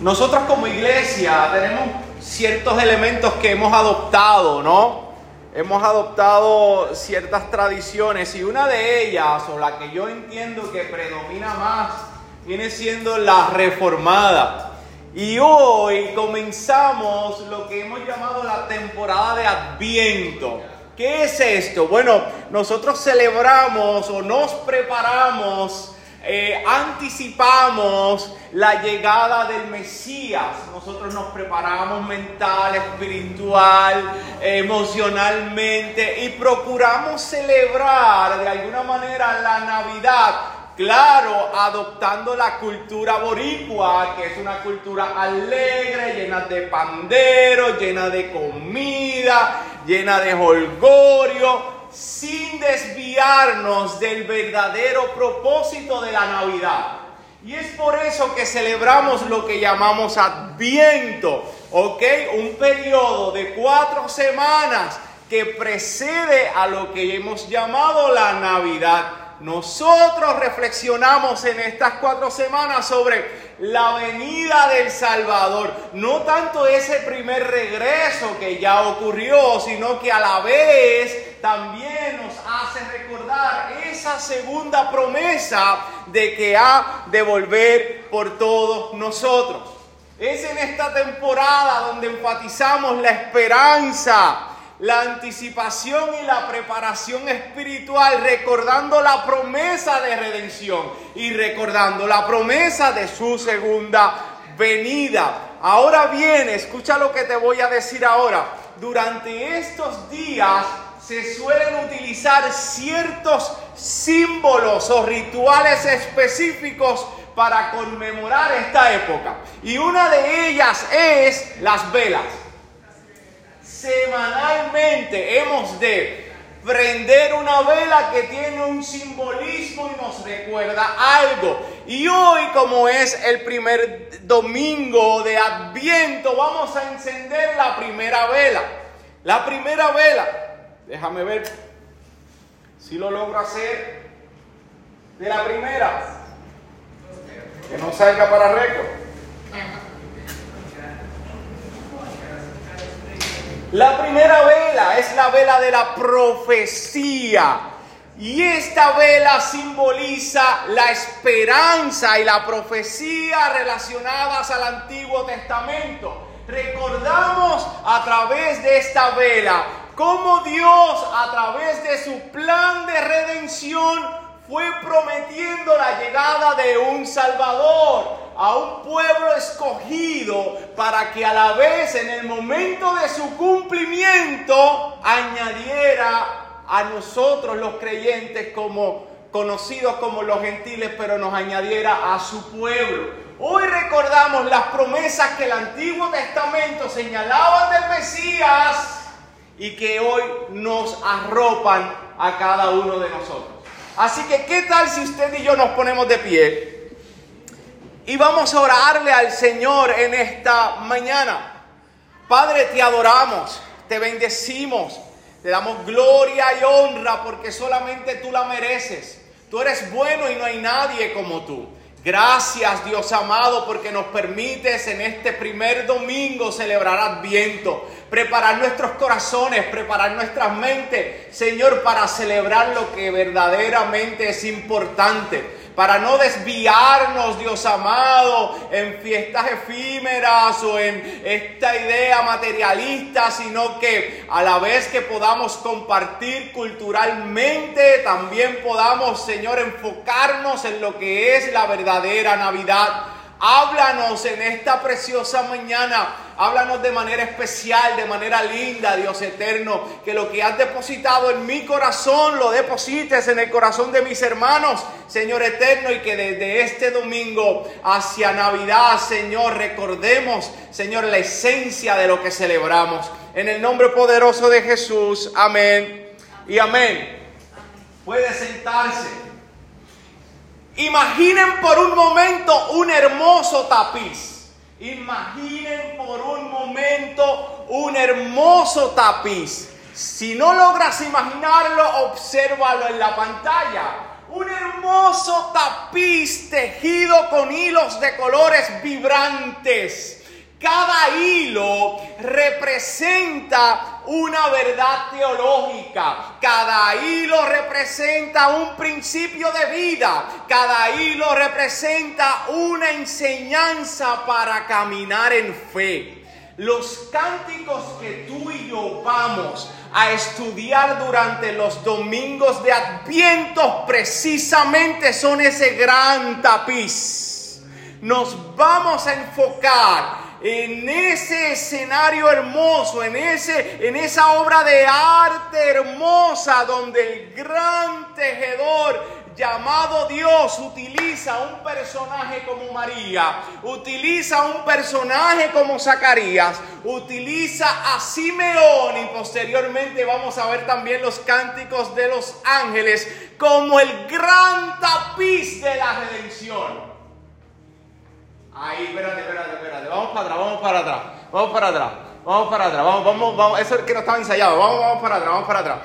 Nosotros como iglesia tenemos ciertos elementos que hemos adoptado, ¿no? Hemos adoptado ciertas tradiciones y una de ellas, o la que yo entiendo que predomina más, viene siendo la reformada. Y hoy comenzamos lo que hemos llamado la temporada de Adviento. ¿Qué es esto? Bueno, nosotros celebramos o nos preparamos eh, anticipamos la llegada del Mesías. Nosotros nos preparamos mental, espiritual, emocionalmente y procuramos celebrar de alguna manera la Navidad. Claro, adoptando la cultura boricua, que es una cultura alegre, llena de panderos, llena de comida, llena de holgorio, sin desviarnos del verdadero propósito de la Navidad. Y es por eso que celebramos lo que llamamos Adviento, ¿ok? Un periodo de cuatro semanas que precede a lo que hemos llamado la Navidad. Nosotros reflexionamos en estas cuatro semanas sobre la venida del Salvador. No tanto ese primer regreso que ya ocurrió, sino que a la vez también nos hace recordar esa segunda promesa de que ha de volver por todos nosotros. Es en esta temporada donde enfatizamos la esperanza la anticipación y la preparación espiritual, recordando la promesa de redención y recordando la promesa de su segunda venida. Ahora bien, escucha lo que te voy a decir ahora. Durante estos días se suelen utilizar ciertos símbolos o rituales específicos para conmemorar esta época. Y una de ellas es las velas semanalmente hemos de prender una vela que tiene un simbolismo y nos recuerda algo. Y hoy, como es el primer domingo de Adviento, vamos a encender la primera vela. La primera vela, déjame ver si lo logro hacer de la primera. Que no salga para récord. La primera vela es la vela de la profecía. Y esta vela simboliza la esperanza y la profecía relacionadas al Antiguo Testamento. Recordamos a través de esta vela cómo Dios a través de su plan de redención fue prometiendo la llegada de un Salvador a un pueblo escogido para que a la vez en el momento de su cumplimiento añadiera a nosotros los creyentes como conocidos como los gentiles, pero nos añadiera a su pueblo. Hoy recordamos las promesas que el Antiguo Testamento señalaban del Mesías y que hoy nos arropan a cada uno de nosotros. Así que, ¿qué tal si usted y yo nos ponemos de pie? Y vamos a orarle al Señor en esta mañana. Padre, te adoramos, te bendecimos, te damos gloria y honra porque solamente tú la mereces. Tú eres bueno y no hay nadie como tú. Gracias Dios amado porque nos permites en este primer domingo celebrar Adviento, preparar nuestros corazones, preparar nuestras mentes, Señor, para celebrar lo que verdaderamente es importante para no desviarnos, Dios amado, en fiestas efímeras o en esta idea materialista, sino que a la vez que podamos compartir culturalmente, también podamos, Señor, enfocarnos en lo que es la verdadera Navidad. Háblanos en esta preciosa mañana. Háblanos de manera especial, de manera linda, Dios eterno. Que lo que has depositado en mi corazón lo deposites en el corazón de mis hermanos, Señor eterno. Y que desde este domingo hacia Navidad, Señor, recordemos, Señor, la esencia de lo que celebramos. En el nombre poderoso de Jesús. Amén. Y amén. Puede sentarse. Imaginen por un momento un hermoso tapiz. Imaginen por un momento un hermoso tapiz. Si no logras imaginarlo, obsérvalo en la pantalla. un hermoso tapiz tejido con hilos de colores vibrantes. Cada hilo representa una verdad teológica. Cada hilo representa un principio de vida. Cada hilo representa una enseñanza para caminar en fe. Los cánticos que tú y yo vamos a estudiar durante los domingos de Adviento precisamente son ese gran tapiz. Nos vamos a enfocar en ese escenario hermoso, en, ese, en esa obra de arte hermosa donde el gran tejedor llamado Dios utiliza un personaje como María, utiliza un personaje como Zacarías, utiliza a Simeón y posteriormente vamos a ver también los cánticos de los ángeles como el gran tapiz de la redención. Ahí, espérate, espérate, espérate. Vamos para atrás, vamos para atrás. Vamos para atrás. Vamos para atrás. Vamos, vamos, vamos. Eso es que no estaba ensayado. Vamos, vamos para atrás, vamos para atrás.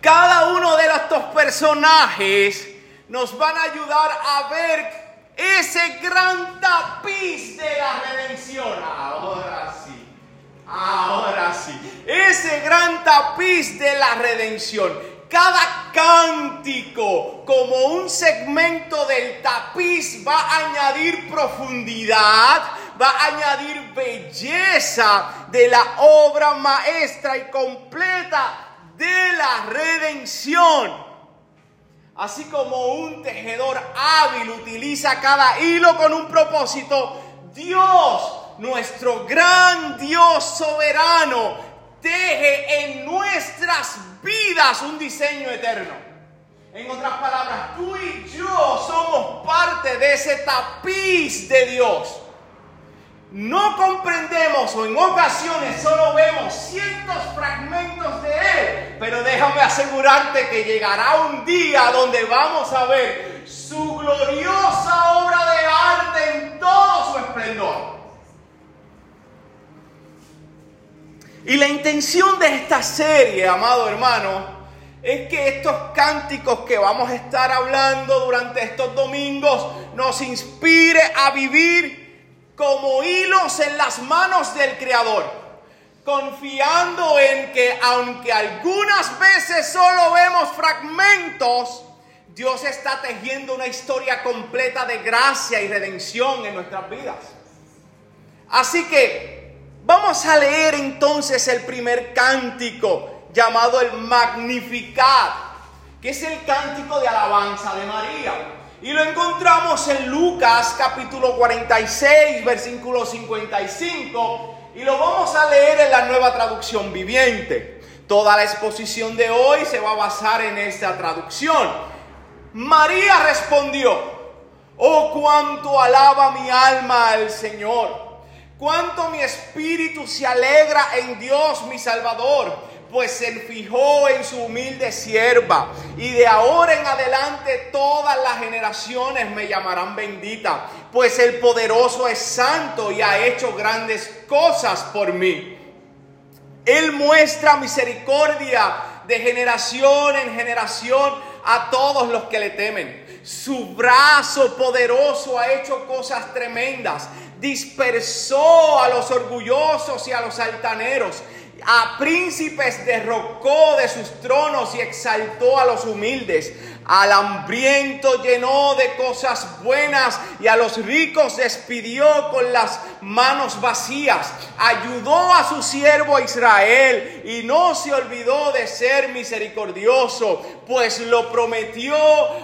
Cada uno de estos personajes nos van a ayudar a ver ese gran tapiz de la redención. Ahora sí. Ahora sí. Ese gran tapiz de la redención. Cada cántico, como un segmento del tapiz, va a añadir profundidad, va a añadir belleza de la obra maestra y completa de la redención. Así como un tejedor hábil utiliza cada hilo con un propósito, Dios, nuestro gran Dios soberano, teje en nuestras vidas un diseño eterno. En otras palabras, tú y yo somos parte de ese tapiz de Dios no comprendemos o en ocasiones solo vemos ciertos fragmentos de Él, pero déjame asegurarte que llegará un día donde vamos a ver su gloriosa obra de arte en todo su esplendor. Y la intención de esta serie, amado hermano, es que estos cánticos que vamos a estar hablando durante estos domingos nos inspire a vivir como hilos en las manos del Creador, confiando en que aunque algunas veces solo vemos fragmentos, Dios está tejiendo una historia completa de gracia y redención en nuestras vidas. Así que vamos a leer entonces el primer cántico llamado el Magnificat, que es el cántico de alabanza de María. Y lo encontramos en Lucas capítulo 46, versículo 55. Y lo vamos a leer en la nueva traducción viviente. Toda la exposición de hoy se va a basar en esta traducción. María respondió, oh cuánto alaba mi alma al Señor, cuánto mi espíritu se alegra en Dios mi Salvador pues se fijó en su humilde sierva. Y de ahora en adelante todas las generaciones me llamarán bendita, pues el poderoso es santo y ha hecho grandes cosas por mí. Él muestra misericordia de generación en generación a todos los que le temen. Su brazo poderoso ha hecho cosas tremendas. Dispersó a los orgullosos y a los altaneros a príncipes derrocó de sus tronos y exaltó a los humildes. Al hambriento llenó de cosas buenas y a los ricos despidió con las manos vacías. Ayudó a su siervo Israel y no se olvidó de ser misericordioso, pues lo prometió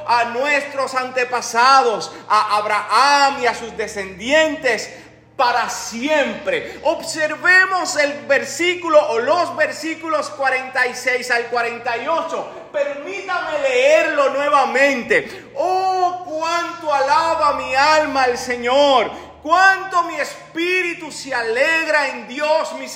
a nuestros antepasados, a Abraham y a sus descendientes para siempre. Observemos el versículo o los versículos 46 al 48. Permítame leerlo nuevamente. Oh, cuánto alaba mi alma al Señor. Cuánto mi espíritu se alegra en Dios mi,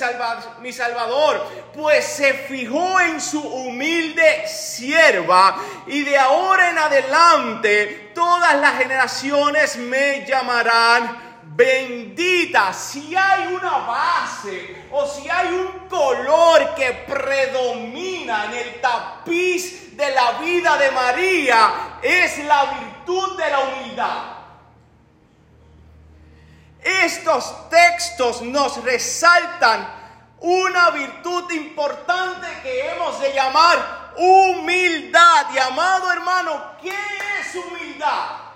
mi Salvador, pues se fijó en su humilde sierva y de ahora en adelante todas las generaciones me llamarán bendita, si hay una base o si hay un color que predomina en el tapiz de la vida de María, es la virtud de la humildad. Estos textos nos resaltan una virtud importante que hemos de llamar humildad. Y amado hermano, ¿qué es humildad?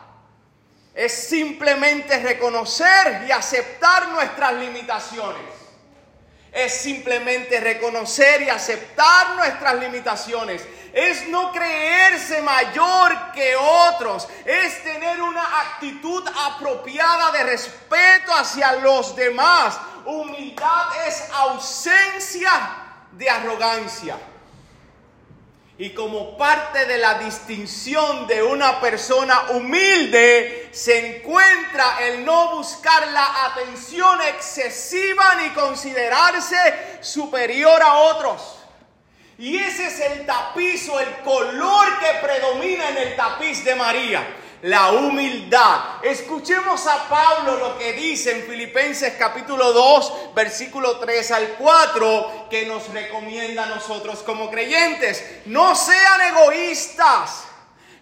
Es simplemente reconocer y aceptar nuestras limitaciones. Es simplemente reconocer y aceptar nuestras limitaciones. Es no creerse mayor que otros. Es tener una actitud apropiada de respeto hacia los demás humildad es ausencia de arrogancia. Y como parte de la distinción de una persona humilde, se encuentra el no buscar la atención excesiva ni considerarse superior a otros. Y ese es el tapiz o el color que predomina en el tapiz de María la humildad. Escuchemos a Pablo lo que dice en Filipenses capítulo 2, versículo 3 al 4, que nos recomienda a nosotros como creyentes. No sean egoístas,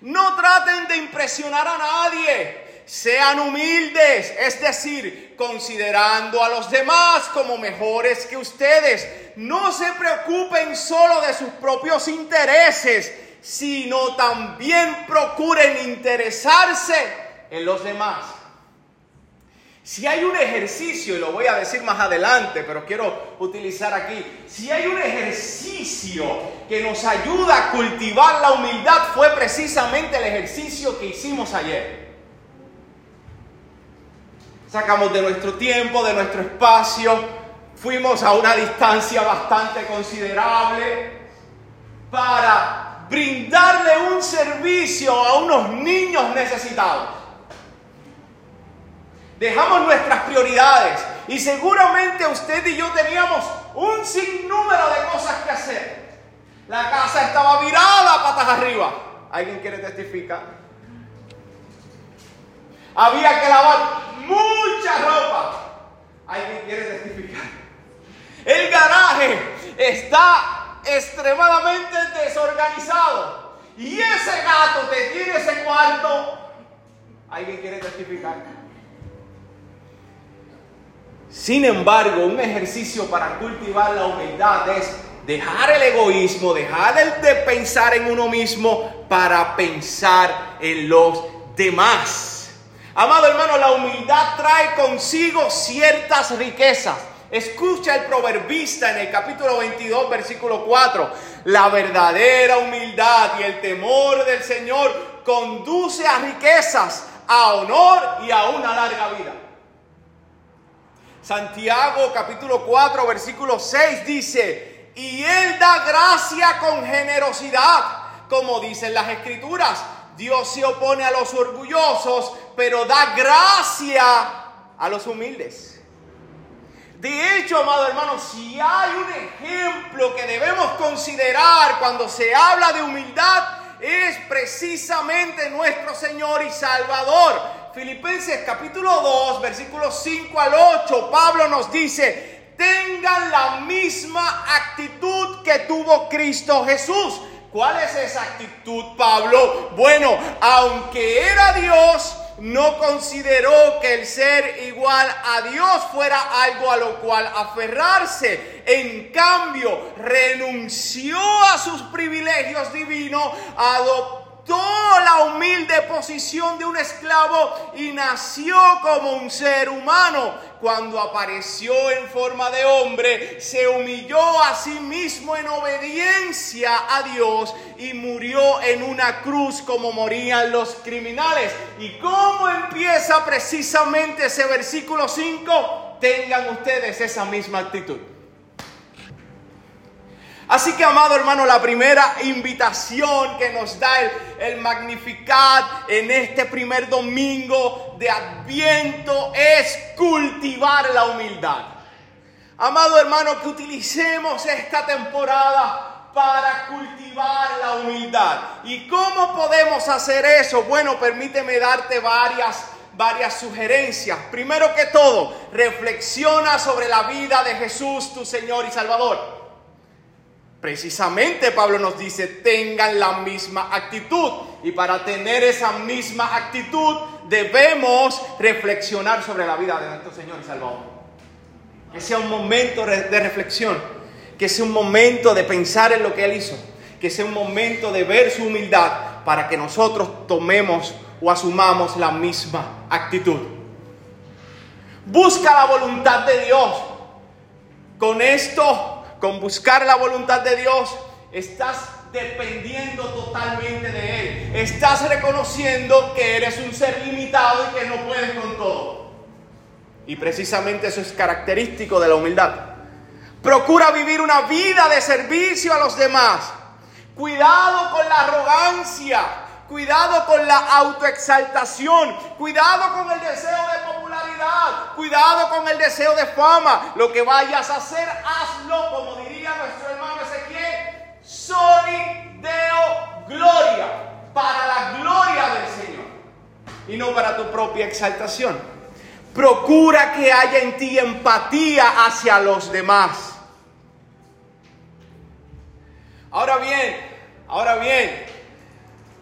no traten de impresionar a nadie, sean humildes, es decir, considerando a los demás como mejores que ustedes. No se preocupen solo de sus propios intereses sino también procuren interesarse en los demás. Si hay un ejercicio, y lo voy a decir más adelante, pero quiero utilizar aquí, si hay un ejercicio que nos ayuda a cultivar la humildad, fue precisamente el ejercicio que hicimos ayer. Sacamos de nuestro tiempo, de nuestro espacio, fuimos a una distancia bastante considerable para brindarle un servicio a unos niños necesitados. Dejamos nuestras prioridades y seguramente usted y yo teníamos un sinnúmero de cosas que hacer. La casa estaba virada patas arriba. ¿Alguien quiere testificar? Había que lavar mucha ropa. ¿Alguien quiere testificar? El garaje está extremadamente desorganizado y ese gato te tiene ese cuarto, ¿alguien quiere testificar? Sin embargo, un ejercicio para cultivar la humildad es dejar el egoísmo, dejar el de pensar en uno mismo para pensar en los demás. Amado hermano, la humildad trae consigo ciertas riquezas. Escucha el proverbista en el capítulo 22, versículo 4. La verdadera humildad y el temor del Señor conduce a riquezas, a honor y a una larga vida. Santiago capítulo 4, versículo 6 dice, y Él da gracia con generosidad, como dicen las escrituras. Dios se opone a los orgullosos, pero da gracia a los humildes. De hecho, amado hermano, si hay un ejemplo que debemos considerar cuando se habla de humildad, es precisamente nuestro Señor y Salvador. Filipenses capítulo 2, versículos 5 al 8, Pablo nos dice, tengan la misma actitud que tuvo Cristo Jesús. ¿Cuál es esa actitud, Pablo? Bueno, aunque era Dios, no consideró que el ser igual a Dios fuera algo a lo cual aferrarse. En cambio, renunció a sus privilegios divinos, la humilde posición de un esclavo y nació como un ser humano. Cuando apareció en forma de hombre, se humilló a sí mismo en obediencia a Dios y murió en una cruz como morían los criminales. ¿Y cómo empieza precisamente ese versículo 5? Tengan ustedes esa misma actitud. Así que, amado hermano, la primera invitación que nos da el, Magnificat en este primer domingo de Adviento es cultivar la humildad. Amado hermano, que utilicemos esta temporada para cultivar la humildad. ¿Y cómo podemos hacer eso? Bueno, permíteme darte varias varias sugerencias. Primero que todo, reflexiona sobre la vida de Jesús, tu Señor y Salvador. Precisamente Pablo nos dice, tengan la misma actitud. Y para tener esa misma actitud debemos reflexionar sobre la vida de nuestro Señor y Salvador. Que sea un momento de reflexión, que sea un momento de pensar en lo que Él hizo, que sea un momento de ver su humildad para que nosotros tomemos o asumamos la misma actitud. Busca la voluntad de Dios. Con esto con buscar la voluntad de Dios, estás dependiendo totalmente de Él. Estás reconociendo que eres un ser limitado y que no puedes con todo. Y precisamente eso es característico de la humildad. Procura vivir una vida de servicio a los demás. Cuidado con la arrogancia. Cuidado con la autoexaltación. Cuidado con el deseo de popularidad. Cuidado con el deseo de fama. Lo que vayas a hacer, hazlo como diría nuestro hermano Ezequiel. Soli Deo Gloria. Para la gloria del Señor. Y no para tu propia exaltación. Procura que haya en ti empatía hacia los demás. Ahora bien, ahora bien,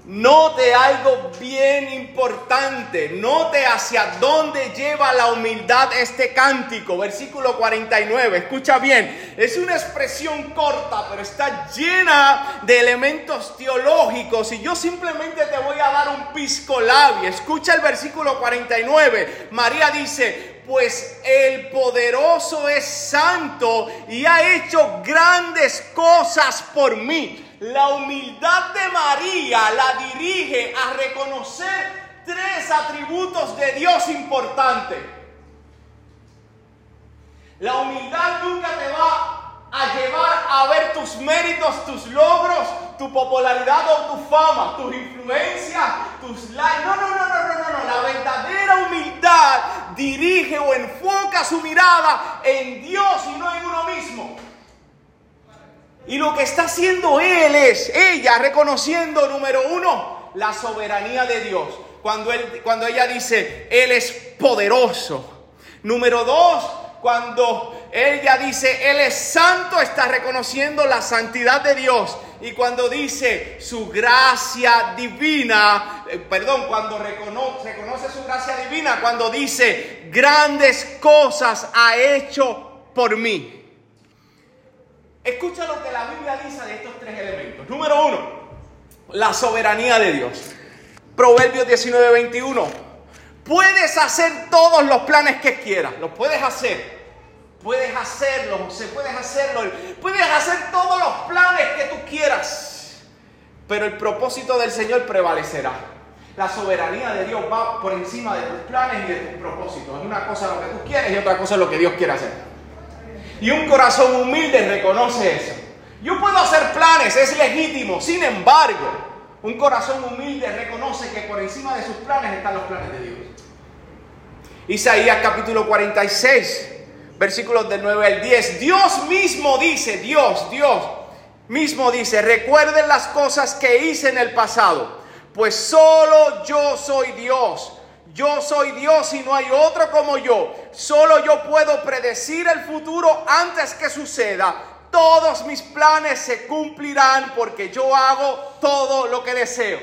Note algo bien importante. Note hacia dónde lleva la humildad este cántico. Versículo 49. Escucha bien. Es una expresión corta, pero está llena de elementos teológicos. Y yo simplemente te voy a dar un pisco labio. Escucha el versículo 49. María dice, pues el poderoso es santo y ha hecho grandes cosas por mí. La humildad de María la dirige a reconocer tres atributos de Dios importantes. La humildad nunca te va a llevar a ver tus méritos, tus logros, tu popularidad o tu fama, tus influencias, tus likes. No, no, no, no, no, no, no. La verdadera humildad dirige o enfoca su mirada en Dios y no en uno mismo. Y lo que está haciendo él es, ella reconociendo, número uno, la soberanía de Dios. Cuando, él, cuando ella dice, Él es poderoso. Número dos, cuando ella dice, Él es santo, está reconociendo la santidad de Dios. Y cuando dice su gracia divina, eh, perdón, cuando reconoce, reconoce su gracia divina, cuando dice, grandes cosas ha hecho por mí. Escucha lo que la Biblia dice de estos tres elementos. Número uno, la soberanía de Dios. Proverbios 19, 21. Puedes hacer todos los planes que quieras, los puedes hacer. Puedes hacerlo, se puedes hacerlo. Puedes hacer todos los planes que tú quieras. Pero el propósito del Señor prevalecerá. La soberanía de Dios va por encima de tus planes y de tus propósitos. Es una cosa lo que tú quieres y otra cosa lo que Dios quiere hacer. Y un corazón humilde reconoce eso. Yo puedo hacer planes, es legítimo. Sin embargo, un corazón humilde reconoce que por encima de sus planes están los planes de Dios. Isaías capítulo 46, versículos del 9 al 10. Dios mismo dice, Dios, Dios mismo dice, recuerden las cosas que hice en el pasado, pues solo yo soy Dios yo soy Dios y no hay otro como yo. Solo yo puedo predecir el futuro antes que suceda. Todos mis planes se cumplirán porque yo hago todo lo que deseo.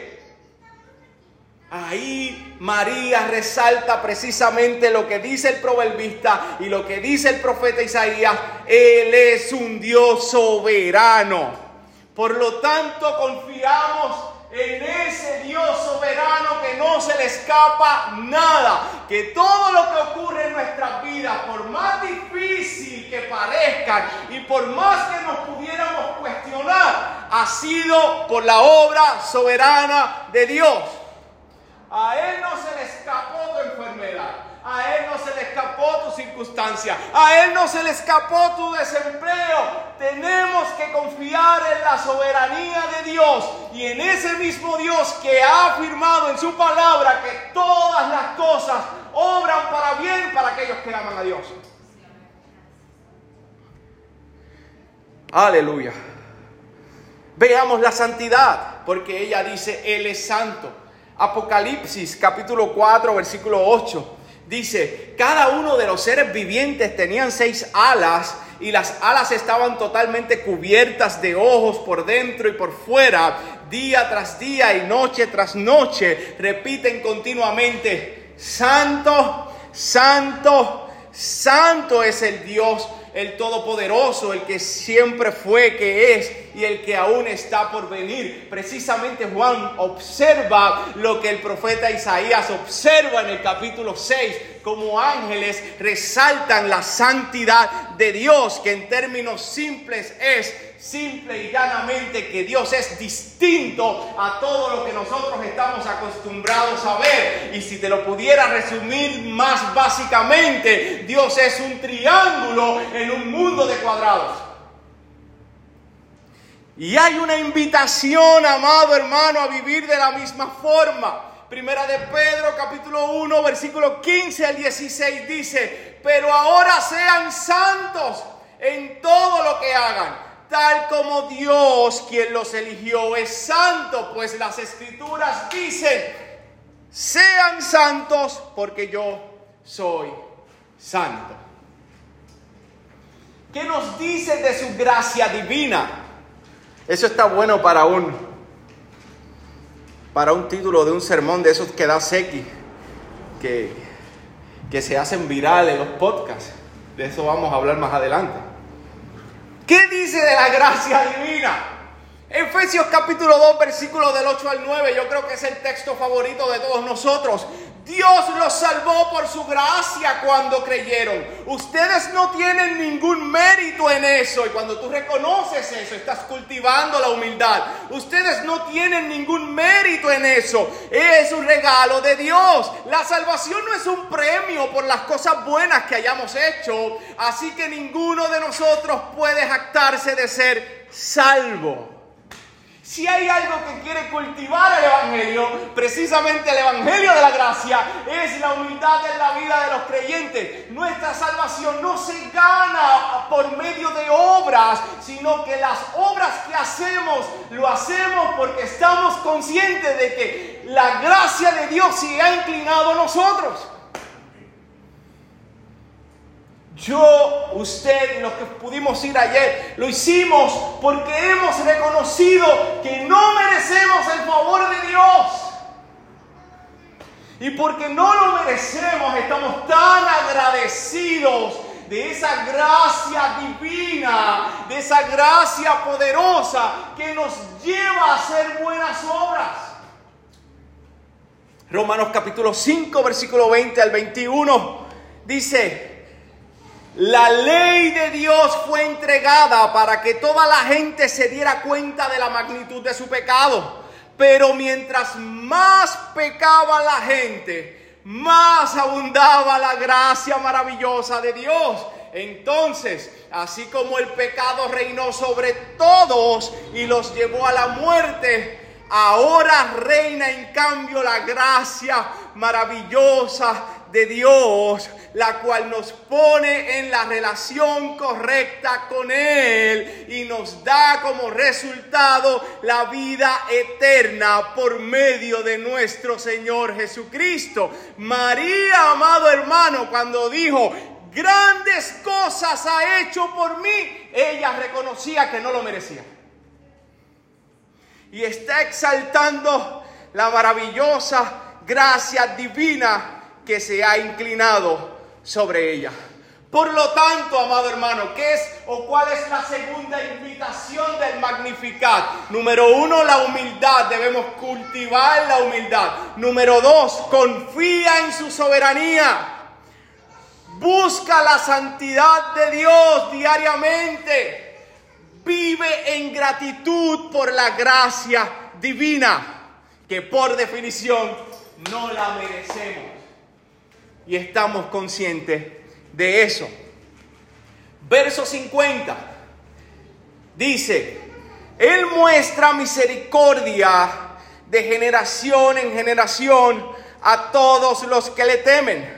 Ahí María resalta precisamente lo que dice el proverbista y lo que dice el profeta Isaías. Él es un Dios soberano. Por lo tanto, confiamos no se le escapa nada, que todo lo que ocurre en nuestras vidas, por más difícil que parezcan y por más que nos pudiéramos cuestionar, ha sido por la obra soberana de Dios. A Él no se le escapó tu enfermedad. A Él no se le escapó tu circunstancia. A Él no se le escapó tu desempleo. Tenemos que confiar en la soberanía de Dios y en ese mismo Dios que ha afirmado en su palabra que todas las cosas obran para bien para aquellos que aman a Dios. Aleluya. Veamos la santidad, porque ella dice, Él es santo Apocalipsis capítulo 4, versículo 8. Dice, cada uno de los seres vivientes tenían seis alas y las alas estaban totalmente cubiertas de ojos por dentro y por fuera. Día tras día y noche tras noche repiten continuamente, Santo, Santo, Santo es el Dios el Todopoderoso, el que siempre fue, que es y el que aún está por venir. Precisamente Juan observa lo que el profeta Isaías observa en el capítulo 6, como ángeles resaltan la santidad de Dios, que en términos simples es simple y llanamente que Dios es distinto a todo lo que nosotros estamos acostumbrados a ver. Y si te lo pudiera resumir más básicamente, Dios es un triángulo en un mundo de cuadrados. Y hay una invitación, amado hermano, a vivir de la misma forma. Primera de Pedro, capítulo 1, versículo 15 al 16 dice, pero ahora sean santos en todo lo que hagan tal como Dios quien los eligió es santo, pues las escrituras dicen, sean santos porque yo soy santo. ¿Qué nos dice de su gracia divina? Eso está bueno para un para un título de un sermón de esos que da Seki, que, que se hacen virales los podcasts. De eso vamos a hablar más adelante. ¿Qué dice de la gracia divina? Efesios capítulo 2, versículo del 8 al 9, yo creo que es el texto favorito de todos nosotros. Dios los salvó por su gracia cuando creyeron. Ustedes no tienen ningún mérito en eso. Y cuando tú reconoces eso, estás cultivando la humildad. Ustedes no tienen ningún mérito en eso. Es un regalo de Dios. La salvación no es un premio por las cosas buenas que hayamos hecho. Así que ninguno de nosotros puede jactarse de ser salvo. Si hay algo que quiere cultivar el Evangelio, precisamente el Evangelio de la gracia, es la humildad en la vida de los creyentes. Nuestra salvación no se gana por medio de obras, sino que las obras que hacemos, lo hacemos porque estamos conscientes de que la gracia de Dios se ha inclinado a nosotros. Yo, usted y los que pudimos ir ayer, lo hicimos porque hemos reconocido que no merecemos el favor de Dios. Y porque no lo merecemos, estamos tan agradecidos de esa gracia divina, de esa gracia poderosa que nos lleva a hacer buenas obras. Romanos capítulo 5, versículo 20 al 21 dice, la ley de Dios fue entregada para que toda la gente se diera cuenta de la magnitud de su pecado. Pero mientras más pecaba la gente, más abundaba la gracia maravillosa de Dios. Entonces, así como el pecado reinó sobre todos y los llevó a la muerte, ahora reina en cambio la gracia maravillosa de Dios la cual nos pone en la relación correcta con Él y nos da como resultado la vida eterna por medio de nuestro Señor Jesucristo. María, amado hermano, cuando dijo, grandes cosas ha hecho por mí, ella reconocía que no lo merecía. Y está exaltando la maravillosa gracia divina que se ha inclinado sobre ella. Por lo tanto, amado hermano, ¿qué es o cuál es la segunda invitación del Magnificat? Número uno, la humildad. Debemos cultivar la humildad. Número dos, confía en su soberanía. Busca la santidad de Dios diariamente. Vive en gratitud por la gracia divina, que por definición no la merecemos y estamos conscientes de eso. Verso 50 dice, Él muestra misericordia de generación en generación a todos los que le temen.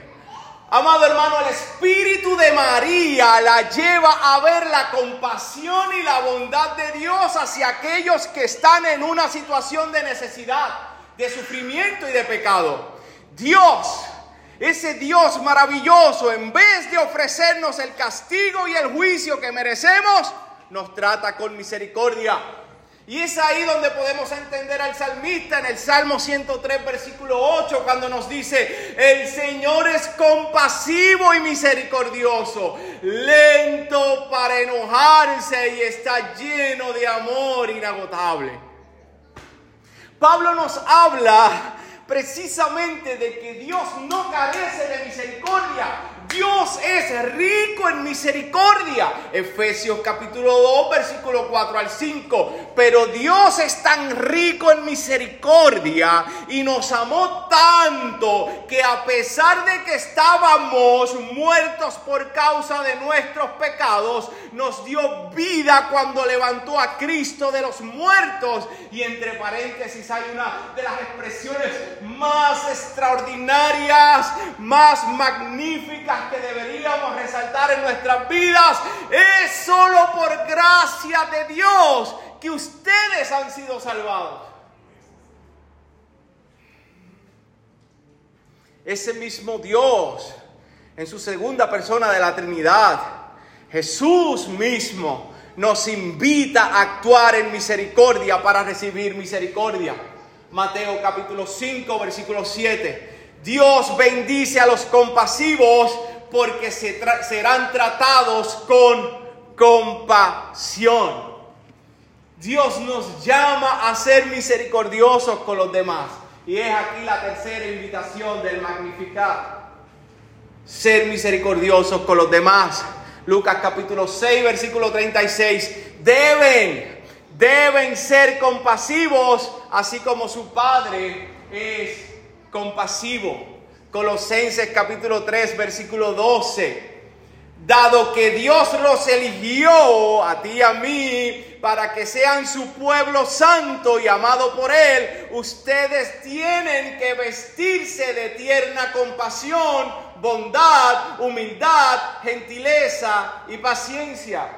Amado hermano, el Espíritu de María la lleva a ver la compasión y la bondad de Dios hacia aquellos que están en una situación de necesidad. de sufrimiento y de pecado. Dios, ese Dios maravilloso, en vez de ofrecernos el castigo y el juicio que merecemos, nos trata con misericordia. Y es ahí donde podemos entender al salmista en el Salmo 103, versículo 8, cuando nos dice, el Señor es compasivo y misericordioso, lento para enojarse y está lleno de amor inagotable. Pablo nos habla precisamente de que Dios no carece de misericordia, Dios es rico en misericordia. Efesios capítulo 2, versículo 4 al 5. Pero Dios es tan rico en misericordia y nos amó tanto que a pesar de que estábamos muertos por causa de nuestros pecados, nos dio vida cuando levantó a Cristo de los muertos. Y entre paréntesis hay una de las expresiones más extraordinarias, más magníficas que deberíamos resaltar en nuestras vidas. Es solo por gracia de Dios que ustedes han sido salvados. Ese mismo Dios, en su segunda persona de la Trinidad, Jesús mismo, nos invita a actuar en misericordia para recibir misericordia. Mateo capítulo 5, versículo 7. Dios bendice a los compasivos porque se serán tratados con compasión. Dios nos llama a ser misericordiosos con los demás. Y es aquí la tercera invitación del Magnificat. Ser misericordiosos con los demás. Lucas capítulo 6, versículo 36. Deben, deben ser compasivos, así como su Padre es compasivo. Colosenses capítulo 3, versículo 12. Dado que Dios los eligió a ti y a mí para que sean su pueblo santo y amado por Él, ustedes tienen que vestirse de tierna compasión, bondad, humildad, gentileza y paciencia.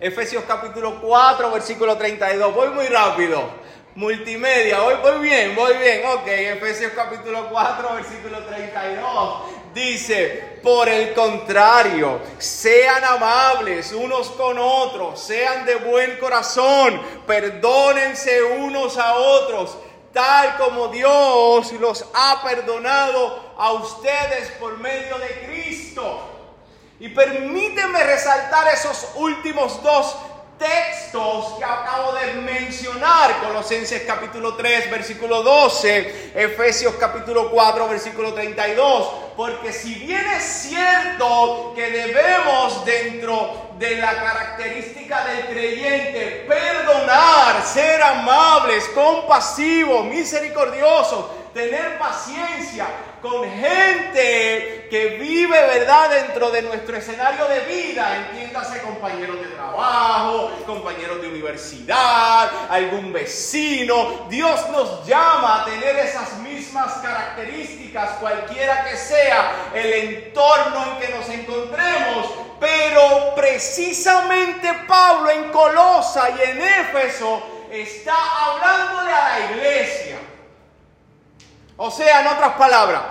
Efesios capítulo 4, versículo 32. Voy muy rápido. Multimedia, voy, voy bien, voy bien. Ok, Efesios capítulo 4, versículo 32. Dice, por el contrario, sean amables unos con otros, sean de buen corazón, perdónense unos a otros, tal como Dios los ha perdonado a ustedes por medio de Cristo. Y permíteme resaltar esos últimos dos textos que acabo de mencionar, Colosenses capítulo 3, versículo 12, Efesios capítulo 4, versículo 32, porque si bien es cierto que debemos dentro de la característica del creyente perdonar, ser amables, compasivos, misericordiosos, tener paciencia, con gente que vive, ¿verdad?, dentro de nuestro escenario de vida, entiéndase compañeros de trabajo, compañeros de universidad, algún vecino. Dios nos llama a tener esas mismas características, cualquiera que sea el entorno en que nos encontremos. Pero precisamente Pablo en Colosa y en Éfeso está hablándole a la iglesia. O sea, en otras palabras,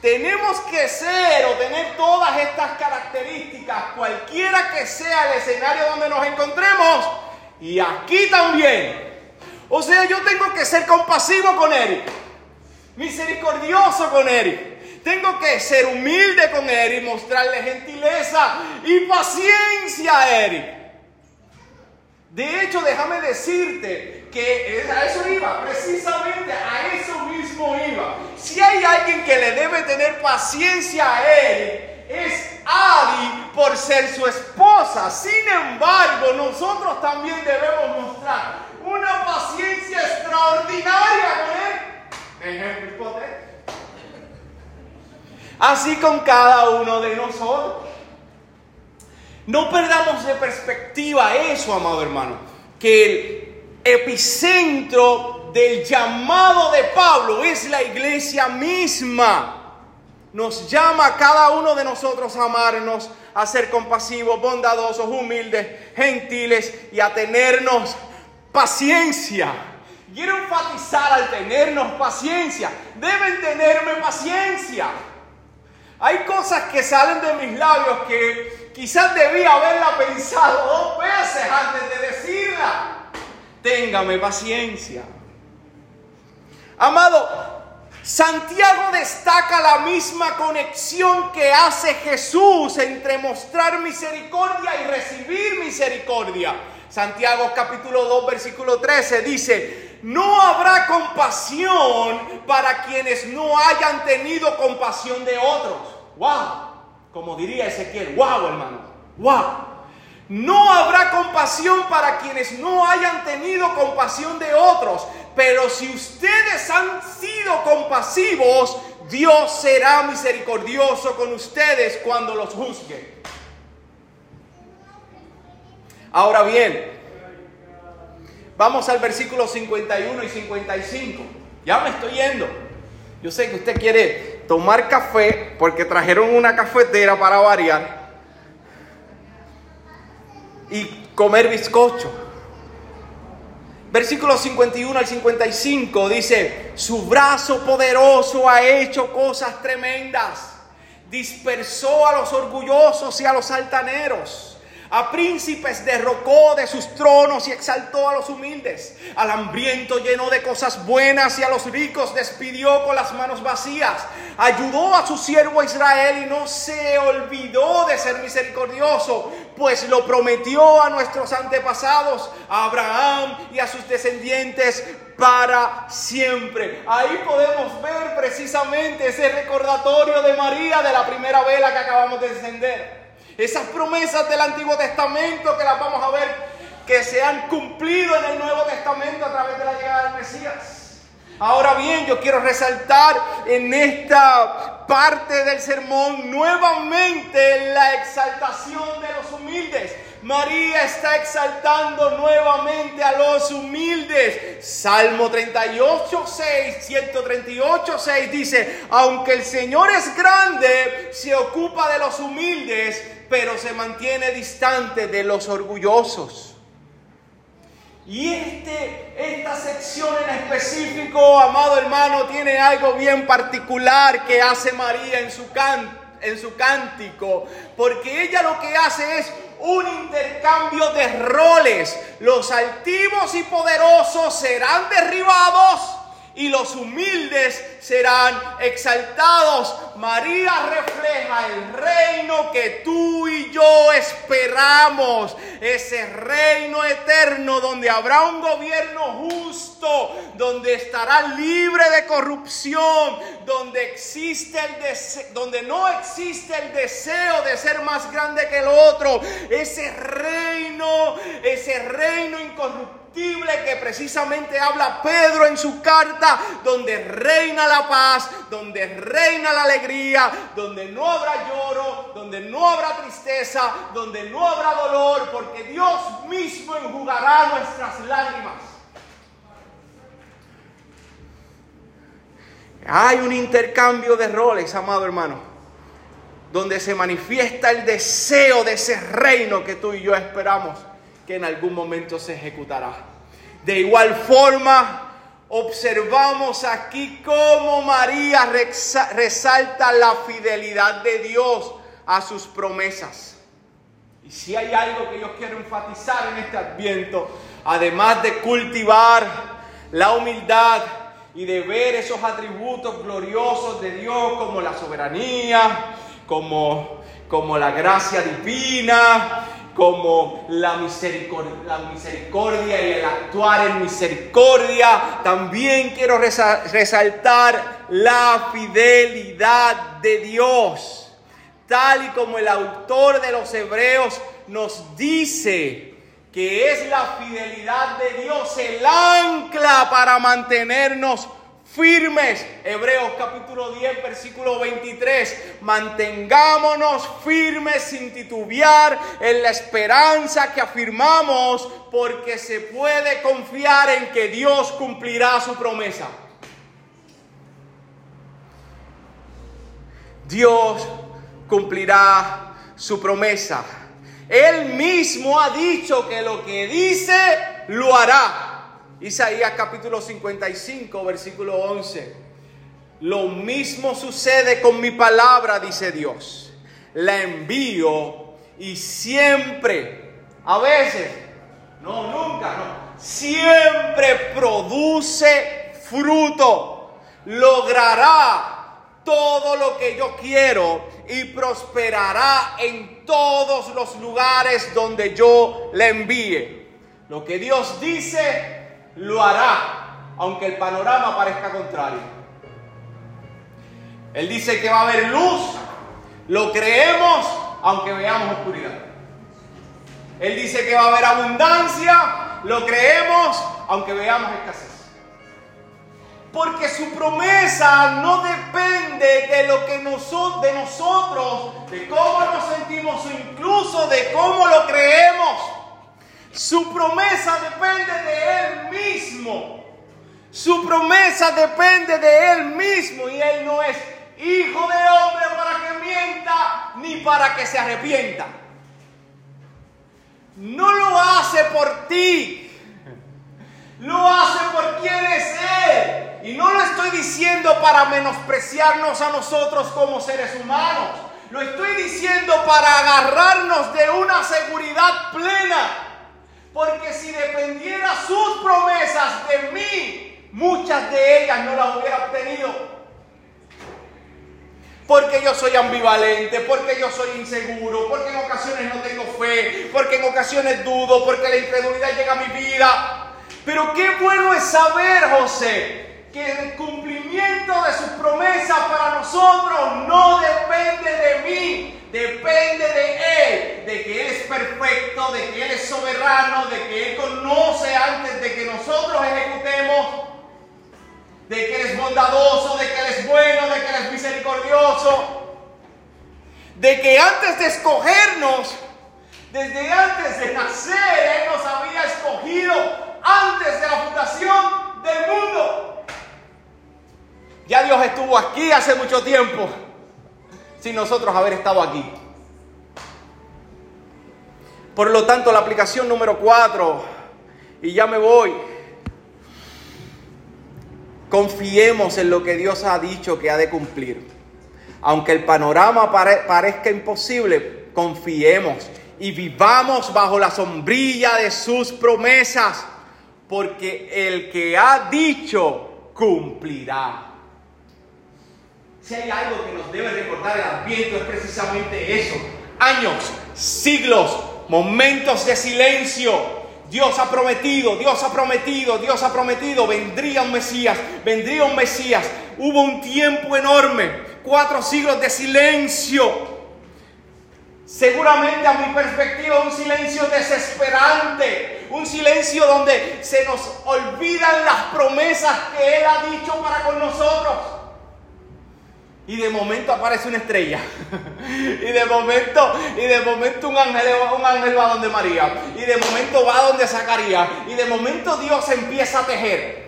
tenemos que ser o tener todas estas características, cualquiera que sea el escenario donde nos encontremos, y aquí también. O sea, yo tengo que ser compasivo con Eric, misericordioso con Eric. Tengo que ser humilde con Eric, mostrarle gentileza y paciencia a Eric. De hecho, déjame decirte a eso iba, precisamente a eso mismo iba. Si hay alguien que le debe tener paciencia a él, es Adi por ser su esposa. Sin embargo, nosotros también debemos mostrar una paciencia extraordinaria con él. Ejemplo hipotético. Así con cada uno de nosotros. No perdamos de perspectiva eso, amado hermano, que epicentro del llamado de Pablo es la iglesia misma. Nos llama a cada uno de nosotros a amarnos, a ser compasivos, bondadosos, humildes, gentiles y a tenernos paciencia. Quiero enfatizar al tenernos paciencia. Deben tenerme paciencia. Hay cosas que salen de mis labios que quizás debía haberla pensado dos veces antes de. Téngame paciencia. Amado, Santiago destaca la misma conexión que hace Jesús entre mostrar misericordia y recibir misericordia. Santiago capítulo 2 versículo 13 dice, no habrá compasión para quienes no hayan tenido compasión de otros. ¡Wow! Como diría Ezequiel, ¡wow hermano! ¡Wow! No habrá compasión para quienes no hayan tenido compasión de otros. Pero si ustedes han sido compasivos, Dios será misericordioso con ustedes cuando los juzgue. Ahora bien, vamos al versículo 51 y 55. Ya me estoy yendo. Yo sé que usted quiere tomar café porque trajeron una cafetera para variar y comer bizcocho. Versículos 51 al 55 dice, su brazo poderoso ha hecho cosas tremendas, dispersó a los orgullosos y a los altaneros a príncipes derrocó de sus tronos y exaltó a los humildes. Al hambriento llenó de cosas buenas y a los ricos despidió con las manos vacías. Ayudó a su siervo Israel y no se olvidó de ser misericordioso, pues lo prometió a nuestros antepasados, a Abraham y a sus descendientes para siempre. Ahí podemos ver precisamente ese recordatorio de María de la primera vela que acabamos de descender. Esas promesas del Antiguo Testamento que las vamos a ver que se han cumplido en el Nuevo Testamento a través de la llegada del Mesías. Ahora bien, yo quiero resaltar en esta parte del sermón nuevamente la exaltación de los humildes. María está exaltando nuevamente a los humildes. Salmo 38, 6, 138, 6 dice, aunque el Señor es grande, se ocupa de los humildes, pero se mantiene distante de los orgullosos. Y este, esta sección en específico, amado hermano, tiene algo bien particular que hace María en su, en su cántico, porque ella lo que hace es un intercambio de roles. Los altivos y poderosos serán derribados y los humildes serán exaltados. María refleja el reino que tú y yo esperamos, ese reino eterno donde habrá un gobierno justo, donde estará libre de corrupción, donde existe el donde no existe el deseo de ser más grande que el otro, ese reino, ese reino incorruptible que precisamente habla Pedro en su carta, donde reina la paz, donde reina la alegría, donde no habrá lloro, donde no habrá tristeza, donde no habrá dolor, porque Dios mismo enjugará nuestras lágrimas. Hay un intercambio de roles, amado hermano, donde se manifiesta el deseo de ese reino que tú y yo esperamos que en algún momento se ejecutará. De igual forma, observamos aquí cómo María resalta la fidelidad de Dios a sus promesas. Y si hay algo que yo quiero enfatizar en este adviento, además de cultivar la humildad y de ver esos atributos gloriosos de Dios como la soberanía, como, como la gracia divina, como la misericordia, y el actuar en misericordia. También quiero resaltar la fidelidad de Dios, tal y como el autor de los Hebreos nos dice que es la fidelidad de Dios el ancla para mantenernos firmes. Hebreos capítulo 10, versículo 23. Mantengámonos firmes sin titubear en la esperanza que afirmamos, porque se puede confiar en que Dios cumplirá su promesa. Dios cumplirá su promesa. Él mismo ha dicho que lo que dice lo hará. Isaías capítulo 55, versículo 11. Lo mismo sucede con mi palabra, dice Dios. La envío y siempre, a veces, no, nunca, no, siempre produce fruto. Logrará todo lo que yo quiero y prosperará en todos los lugares donde yo le envíe. Lo que Dios dice, lo hará, aunque el panorama parezca contrario. Él dice que va a haber luz, lo creemos, aunque veamos oscuridad. Él dice que va a haber abundancia, lo creemos, aunque veamos escasez. Porque su promesa no depende de lo que nosotros, de nosotros, de cómo nos sentimos incluso de cómo lo creemos. Su promesa depende de Él mismo. Su promesa depende de Él mismo y Él no es hijo de hombre para que mienta ni para que se arrepienta. No lo hace por ti. Lo hace por quien es Él. Y no lo estoy diciendo para menospreciarnos a nosotros como seres humanos. Lo estoy diciendo para agarrarnos de una seguridad plena porque si dependiera sus promesas de mí, muchas de ellas no las hubiera obtenido. Porque yo soy ambivalente, porque yo soy inseguro, porque en ocasiones no tengo fe, porque en ocasiones dudo, porque la incredulidad llega a mi vida. Pero qué bueno es saber, José, que el cumplimiento de sus promesas para nosotros no depende de mí, Depende de Él, de que Él es perfecto, de que Él es soberano, de que Él conoce antes de que nosotros ejecutemos, de que Él es bondadoso, de que Él es bueno, de que Él es misericordioso, de que antes de escogernos, desde antes de nacer, Él nos había escogido antes de la fundación del mundo. Ya Dios estuvo aquí hace mucho tiempo sin nosotros haber estado aquí. Por lo tanto, la aplicación número cuatro, y ya me voy, confiemos en lo que Dios ha dicho que ha de cumplir. Aunque el panorama parezca imposible, confiemos y vivamos bajo la sombrilla de sus promesas, porque el que ha dicho cumplirá. Si hay algo que nos debe recordar el Adviento es precisamente eso. Años, siglos, momentos de silencio. Dios ha prometido, Dios ha prometido, Dios ha prometido, vendría un Mesías, vendría un Mesías. Hubo un tiempo enorme, cuatro siglos de silencio. Seguramente a mi perspectiva un silencio desesperante, un silencio donde se nos olvidan las promesas que Él ha dicho para con nosotros. Y de momento aparece una estrella. y de momento, y de momento un ángel, un ángel va donde María. Y de momento va donde Zacarías. Y de momento Dios empieza a tejer.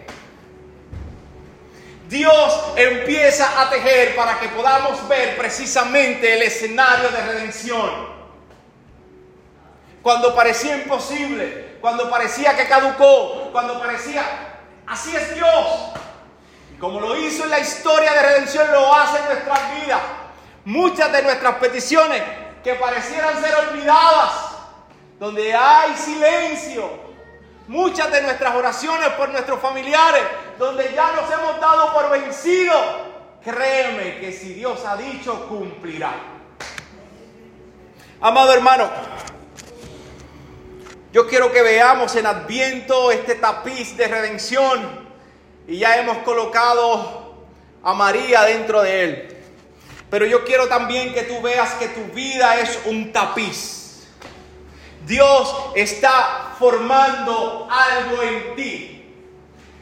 Dios empieza a tejer para que podamos ver precisamente el escenario de redención. Cuando parecía imposible, cuando parecía que caducó, cuando parecía, así es Dios. Como lo hizo en la historia de redención, lo hace en nuestras vidas. Muchas de nuestras peticiones que parecieran ser olvidadas, donde hay silencio. Muchas de nuestras oraciones por nuestros familiares, donde ya nos hemos dado por vencidos. Créeme que si Dios ha dicho, cumplirá. Amado hermano, yo quiero que veamos en Adviento este tapiz de redención y ya hemos colocado a María dentro de él. Pero yo quiero también que tú veas que tu vida es un tapiz. Dios está formando algo en ti.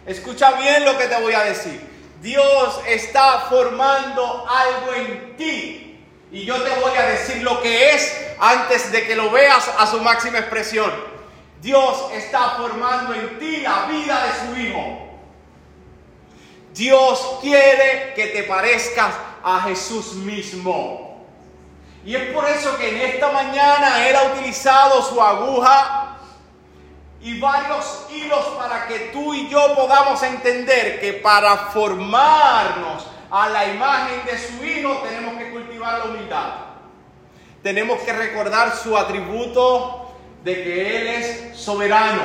Escucha bien lo que te voy a decir. Dios está formando algo en ti. Y yo te voy a decir lo que es antes de que lo veas a su máxima expresión. Dios está formando en ti la vida de su Hijo. Dios quiere que te parezcas a Jesús mismo. Y es por eso que en esta mañana Él ha utilizado su aguja y varios hilos para que tú y yo podamos entender que para formarnos a la imagen de su Hijo tenemos que cultivar la humildad. Tenemos que recordar su atributo de que Él es soberano,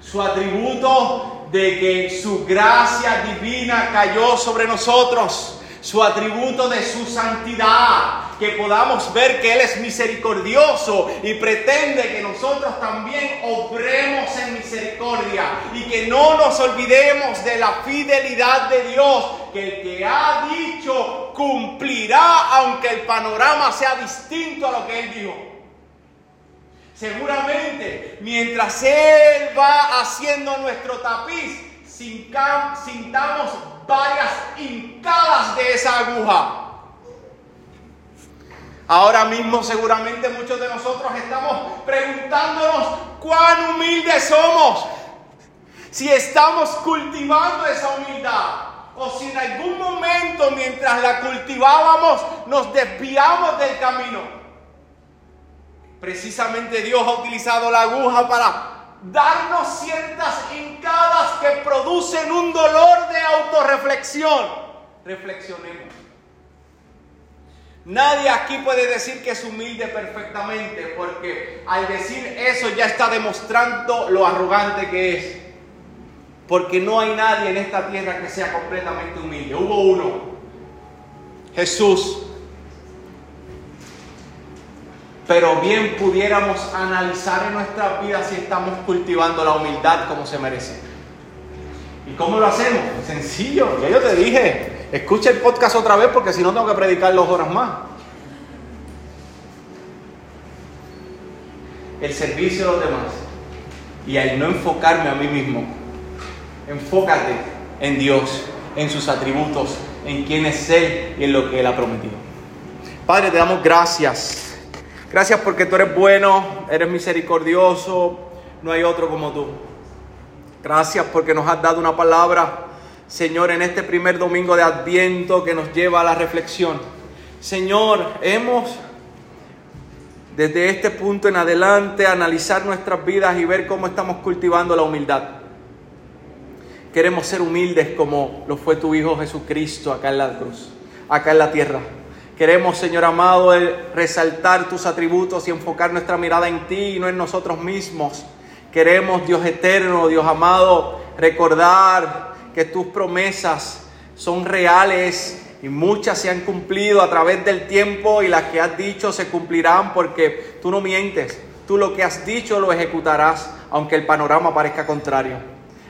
su atributo de que su gracia divina cayó sobre nosotros, su atributo de su santidad, que podamos ver que Él es misericordioso y pretende que nosotros también obremos en misericordia y que no nos olvidemos de la fidelidad de Dios, que el que ha dicho cumplirá aunque el panorama sea distinto a lo que Él dijo. Seguramente, mientras Él va haciendo nuestro tapiz, sintamos varias hincadas de esa aguja. Ahora mismo seguramente muchos de nosotros estamos preguntándonos cuán humildes somos. Si estamos cultivando esa humildad o si en algún momento mientras la cultivábamos nos desviamos del camino. Precisamente Dios ha utilizado la aguja para darnos ciertas hincadas que producen un dolor de autorreflexión. Reflexionemos. Nadie aquí puede decir que es humilde perfectamente, porque al decir eso ya está demostrando lo arrogante que es. Porque no hay nadie en esta tierra que sea completamente humilde. Hubo uno, Jesús. Pero bien pudiéramos analizar en nuestras vidas si estamos cultivando la humildad como se merece. ¿Y cómo lo hacemos? Sencillo, ya yo te dije, Escucha el podcast otra vez porque si no tengo que predicar dos horas más. El servicio de los demás. Y al no enfocarme a mí mismo. Enfócate en Dios, en sus atributos, en quién es Él y en lo que Él ha prometido. Padre, te damos gracias. Gracias porque tú eres bueno, eres misericordioso, no hay otro como tú. Gracias porque nos has dado una palabra Señor, en este primer domingo de Adviento que nos lleva a la reflexión. Señor, hemos desde este punto en adelante analizar nuestras vidas y ver cómo estamos cultivando la humildad. Queremos ser humildes como lo fue tu Hijo Jesucristo acá en la cruz, acá en la tierra. Queremos, Señor amado, resaltar tus atributos y enfocar nuestra mirada en ti y no en nosotros mismos. Queremos, Dios eterno, Dios amado, recordar que tus promesas son reales y muchas se han cumplido a través del tiempo y las que has dicho se cumplirán porque tú no mientes. Tú lo que has dicho lo ejecutarás aunque el panorama parezca contrario.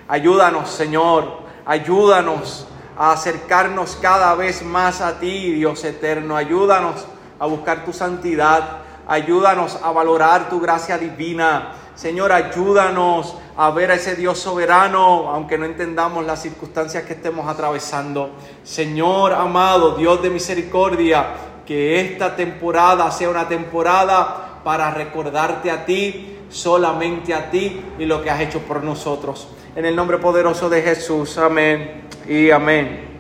Ayúdanos, Señor, ayúdanos a acercarnos cada vez más a ti, Dios eterno. Ayúdanos a buscar tu santidad. Ayúdanos a valorar tu gracia divina. Señor, ayúdanos a ver a ese Dios soberano, aunque no entendamos las circunstancias que estemos atravesando. Señor amado, Dios de misericordia, que esta temporada sea una temporada para recordarte a ti, solamente a ti y lo que has hecho por nosotros. En el nombre poderoso de Jesús, amén y amén.